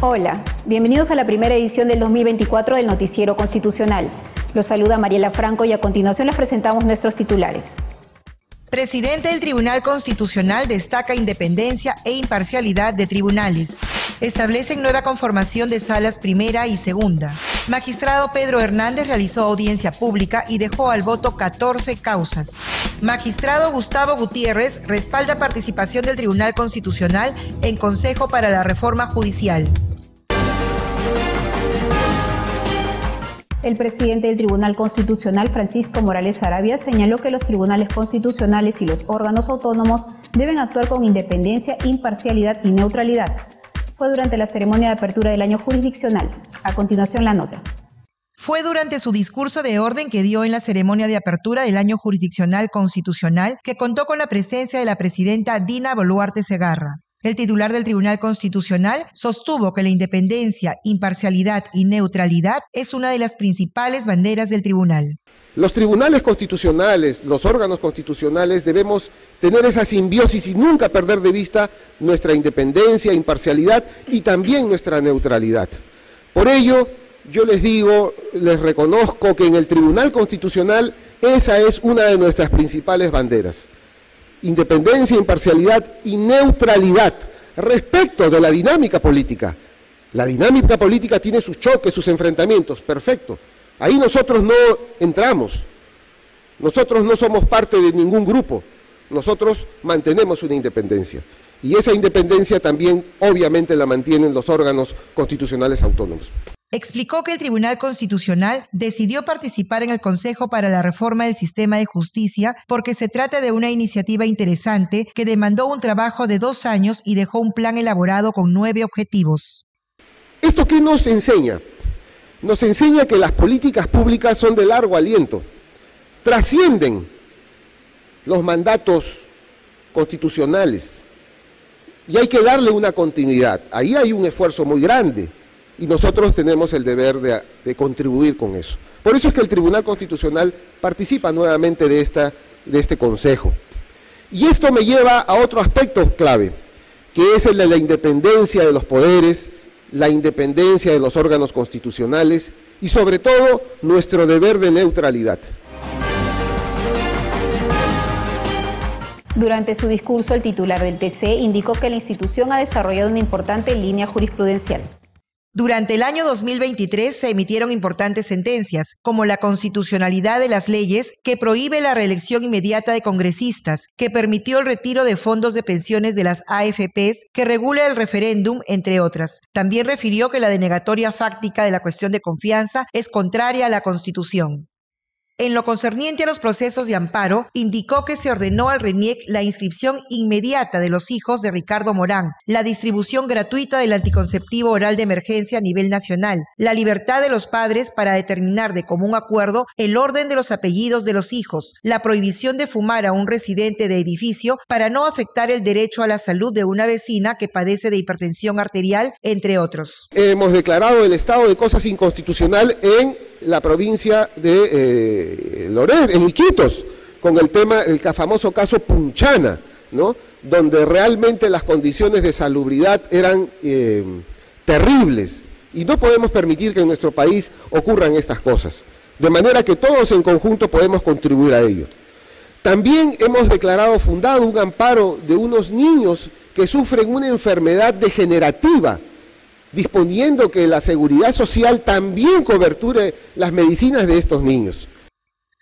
Hola, bienvenidos a la primera edición del 2024 del Noticiero Constitucional. Los saluda Mariela Franco y a continuación les presentamos nuestros titulares. Presidente del Tribunal Constitucional destaca independencia e imparcialidad de tribunales. Establecen nueva conformación de salas primera y segunda. Magistrado Pedro Hernández realizó audiencia pública y dejó al voto 14 causas. Magistrado Gustavo Gutiérrez respalda participación del Tribunal Constitucional en Consejo para la Reforma Judicial. El presidente del Tribunal Constitucional, Francisco Morales Arabia, señaló que los tribunales constitucionales y los órganos autónomos deben actuar con independencia, imparcialidad y neutralidad. Fue durante la ceremonia de apertura del año jurisdiccional. A continuación, la nota. Fue durante su discurso de orden que dio en la ceremonia de apertura del año jurisdiccional constitucional que contó con la presencia de la presidenta Dina Boluarte Segarra. El titular del Tribunal Constitucional sostuvo que la independencia, imparcialidad y neutralidad es una de las principales banderas del tribunal. Los tribunales constitucionales, los órganos constitucionales debemos tener esa simbiosis y nunca perder de vista nuestra independencia, imparcialidad y también nuestra neutralidad. Por ello, yo les digo, les reconozco que en el Tribunal Constitucional esa es una de nuestras principales banderas independencia, imparcialidad y neutralidad respecto de la dinámica política. La dinámica política tiene sus choques, sus enfrentamientos, perfecto. Ahí nosotros no entramos. Nosotros no somos parte de ningún grupo. Nosotros mantenemos una independencia. Y esa independencia también obviamente la mantienen los órganos constitucionales autónomos explicó que el Tribunal Constitucional decidió participar en el Consejo para la Reforma del Sistema de Justicia porque se trata de una iniciativa interesante que demandó un trabajo de dos años y dejó un plan elaborado con nueve objetivos. ¿Esto qué nos enseña? Nos enseña que las políticas públicas son de largo aliento, trascienden los mandatos constitucionales y hay que darle una continuidad. Ahí hay un esfuerzo muy grande y nosotros tenemos el deber de, contribuir con eso. Por eso es que el Tribunal Constitucional participa nuevamente de, de este Consejo. Y esto me lleva a otro aspecto clave, que es el de la independencia de los poderes, la independencia de los órganos constitucionales y sobre todo nuestro deber de neutralidad. Durante su discurso, el titular del TC indicó que la institución ha desarrollado una importante línea jurisprudencial. Durante el año 2023 se emitieron importantes sentencias, como la constitucionalidad de las leyes que prohíbe la reelección inmediata de congresistas, que permitió el retiro de fondos de pensiones de las AFPs, que regula el referéndum, entre otras. También refirió que la denegatoria fáctica de la cuestión de confianza es contraria a la Constitución. En lo concerniente a los procesos de amparo, indicó que se ordenó al RENIEC la inscripción inmediata de los hijos de Ricardo Morán, la distribución gratuita del anticonceptivo oral de emergencia a nivel nacional, la libertad de los padres para determinar de común acuerdo el orden de los apellidos de los hijos, la prohibición de fumar a un residente de edificio para no afectar el derecho a la salud de una vecina que padece de hipertensión arterial, entre otros. Hemos declarado el estado de cosas inconstitucional en la provincia de eh, en Iquitos, con el tema, el famoso caso Punchana, ¿no? donde realmente las condiciones de salubridad eran eh, terribles y no podemos permitir que en nuestro país ocurran estas cosas, de manera que todos en conjunto podemos contribuir a ello. También hemos declarado fundado un amparo de unos niños que sufren una enfermedad degenerativa, disponiendo que la seguridad social también coberture las medicinas de estos niños.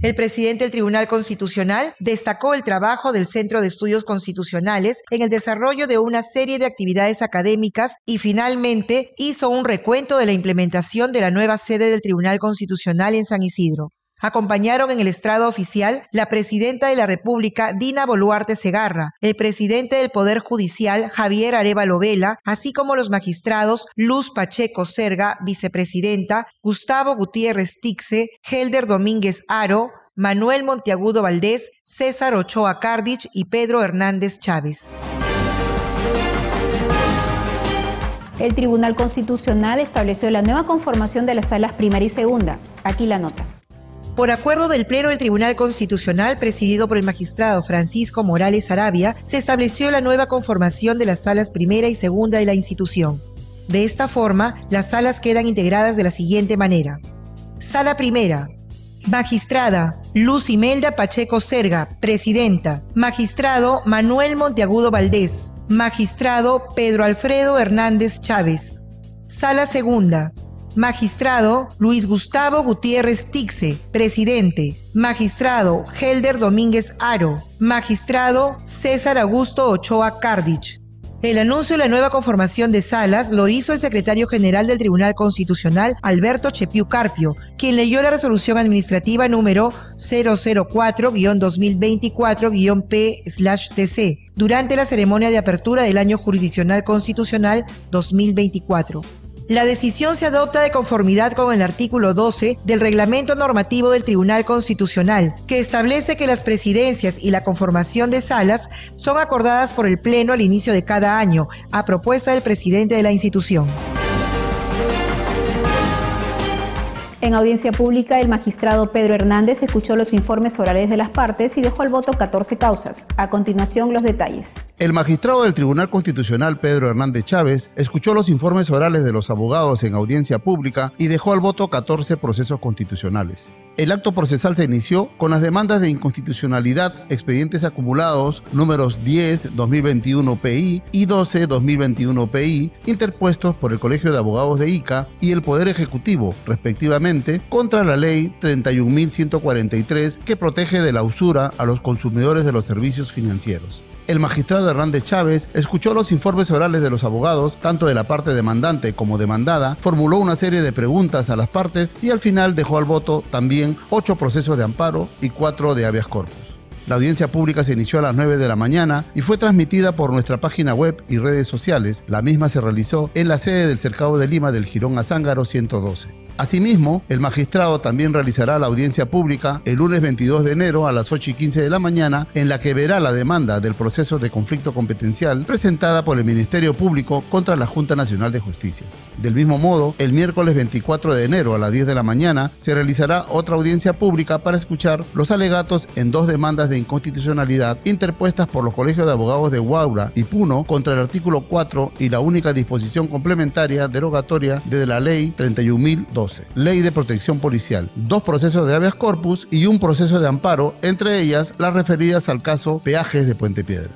El presidente del Tribunal Constitucional destacó el trabajo del Centro de Estudios Constitucionales en el desarrollo de una serie de actividades académicas y finalmente hizo un recuento de la implementación de la nueva sede del Tribunal Constitucional en San Isidro. Acompañaron en el estrado oficial la presidenta de la República, Dina Boluarte Segarra, el presidente del Poder Judicial, Javier Arevalo Vela, así como los magistrados Luz Pacheco Serga, vicepresidenta, Gustavo Gutiérrez Tixe, Helder Domínguez Aro, Manuel Monteagudo Valdés, César Ochoa Cardich y Pedro Hernández Chávez. El Tribunal Constitucional estableció la nueva conformación de las salas primera y segunda. Aquí la nota. Por acuerdo del Pleno del Tribunal Constitucional, presidido por el magistrado Francisco Morales Arabia, se estableció la nueva conformación de las salas primera y segunda de la institución. De esta forma, las salas quedan integradas de la siguiente manera. Sala primera. Magistrada Luz Imelda Pacheco Serga, presidenta. Magistrado Manuel Monteagudo Valdés. Magistrado Pedro Alfredo Hernández Chávez. Sala segunda. Magistrado Luis Gustavo Gutiérrez Tixe, presidente. Magistrado Helder Domínguez Aro. Magistrado César Augusto Ochoa Cardich. El anuncio de la nueva conformación de salas lo hizo el secretario general del Tribunal Constitucional, Alberto Chepiu Carpio, quien leyó la resolución administrativa número 004-2024-P-TC durante la ceremonia de apertura del año jurisdiccional constitucional 2024. La decisión se adopta de conformidad con el artículo 12 del reglamento normativo del Tribunal Constitucional, que establece que las presidencias y la conformación de salas son acordadas por el Pleno al inicio de cada año, a propuesta del presidente de la institución. En audiencia pública, el magistrado Pedro Hernández escuchó los informes orales de las partes y dejó al voto 14 causas. A continuación, los detalles. El magistrado del Tribunal Constitucional, Pedro Hernández Chávez, escuchó los informes orales de los abogados en audiencia pública y dejó al voto 14 procesos constitucionales. El acto procesal se inició con las demandas de inconstitucionalidad, expedientes acumulados números 10-2021 PI y 12-2021 PI, interpuestos por el Colegio de Abogados de ICA y el Poder Ejecutivo, respectivamente, contra la Ley 31.143 que protege de la usura a los consumidores de los servicios financieros. El magistrado Hernández Chávez escuchó los informes orales de los abogados, tanto de la parte demandante como demandada, formuló una serie de preguntas a las partes y al final dejó al voto también ocho procesos de amparo y cuatro de habeas corpus. La audiencia pública se inició a las 9 de la mañana y fue transmitida por nuestra página web y redes sociales. La misma se realizó en la sede del Cercado de Lima del Girón Azángaro 112. Asimismo, el magistrado también realizará la audiencia pública el lunes 22 de enero a las 8 y 15 de la mañana, en la que verá la demanda del proceso de conflicto competencial presentada por el Ministerio Público contra la Junta Nacional de Justicia. Del mismo modo, el miércoles 24 de enero a las 10 de la mañana se realizará otra audiencia pública para escuchar los alegatos en dos demandas de inconstitucionalidad interpuestas por los colegios de abogados de Guaura y Puno contra el artículo 4 y la única disposición complementaria derogatoria de la Ley 31.002. Ley de Protección Policial, dos procesos de habeas corpus y un proceso de amparo, entre ellas las referidas al caso Peajes de Puente Piedra.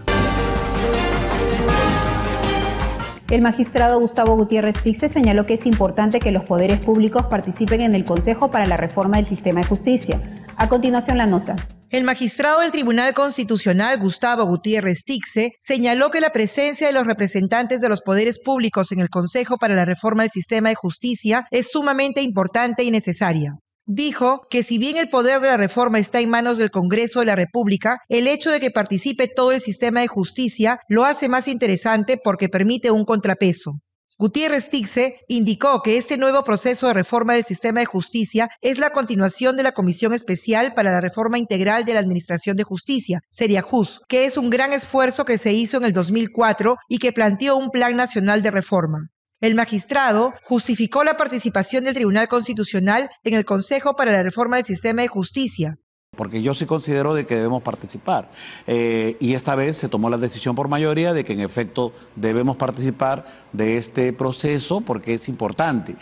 El magistrado Gustavo Gutiérrez Tixe señaló que es importante que los poderes públicos participen en el Consejo para la Reforma del Sistema de Justicia. A continuación la nota. El magistrado del Tribunal Constitucional, Gustavo Gutiérrez Tixe, señaló que la presencia de los representantes de los poderes públicos en el Consejo para la Reforma del Sistema de Justicia es sumamente importante y necesaria. Dijo que si bien el poder de la reforma está en manos del Congreso de la República, el hecho de que participe todo el sistema de justicia lo hace más interesante porque permite un contrapeso. Gutiérrez Tixe indicó que este nuevo proceso de reforma del sistema de justicia es la continuación de la Comisión Especial para la Reforma Integral de la Administración de Justicia, Seriajus, que es un gran esfuerzo que se hizo en el 2004 y que planteó un plan nacional de reforma. El magistrado justificó la participación del Tribunal Constitucional en el Consejo para la Reforma del Sistema de Justicia, porque yo sí considero de que debemos participar. Eh, y esta vez se tomó la decisión por mayoría de que en efecto debemos participar de este proceso porque es importante.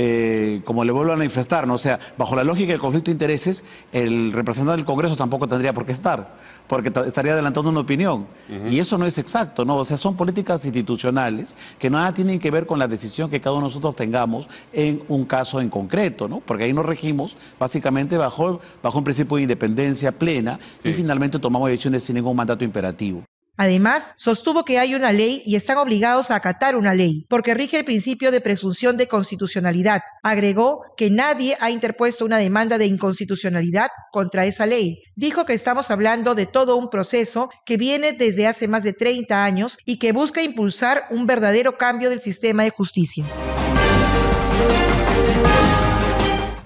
Eh, como le vuelvo a manifestar, ¿no? o sea, bajo la lógica del conflicto de intereses, el representante del Congreso tampoco tendría por qué estar, porque estaría adelantando una opinión. Y eso no es exacto, ¿no? O sea, son políticas institucionales que nada tienen que ver con la decisión que cada uno de nosotros tengamos en un caso en concreto, ¿no? Porque ahí nos regimos básicamente bajo, bajo un principio de independencia plena y finalmente tomamos decisiones sin ningún mandato imperativo. Además, sostuvo que hay una ley y están obligados a acatar una ley, porque rige el principio de presunción de constitucionalidad. Agregó que nadie ha interpuesto una demanda de inconstitucionalidad contra esa ley. Dijo que estamos hablando de todo un proceso que viene desde hace más de 30 años y que busca impulsar un verdadero cambio del sistema de justicia.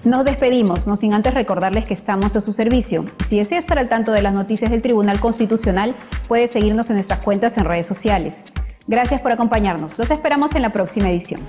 Nos despedimos, no sin antes recordarles que estamos a su servicio. Si desea estar al tanto de las noticias del Tribunal Constitucional, puede seguirnos en nuestras cuentas en redes sociales. Gracias por acompañarnos. Los esperamos en la próxima edición.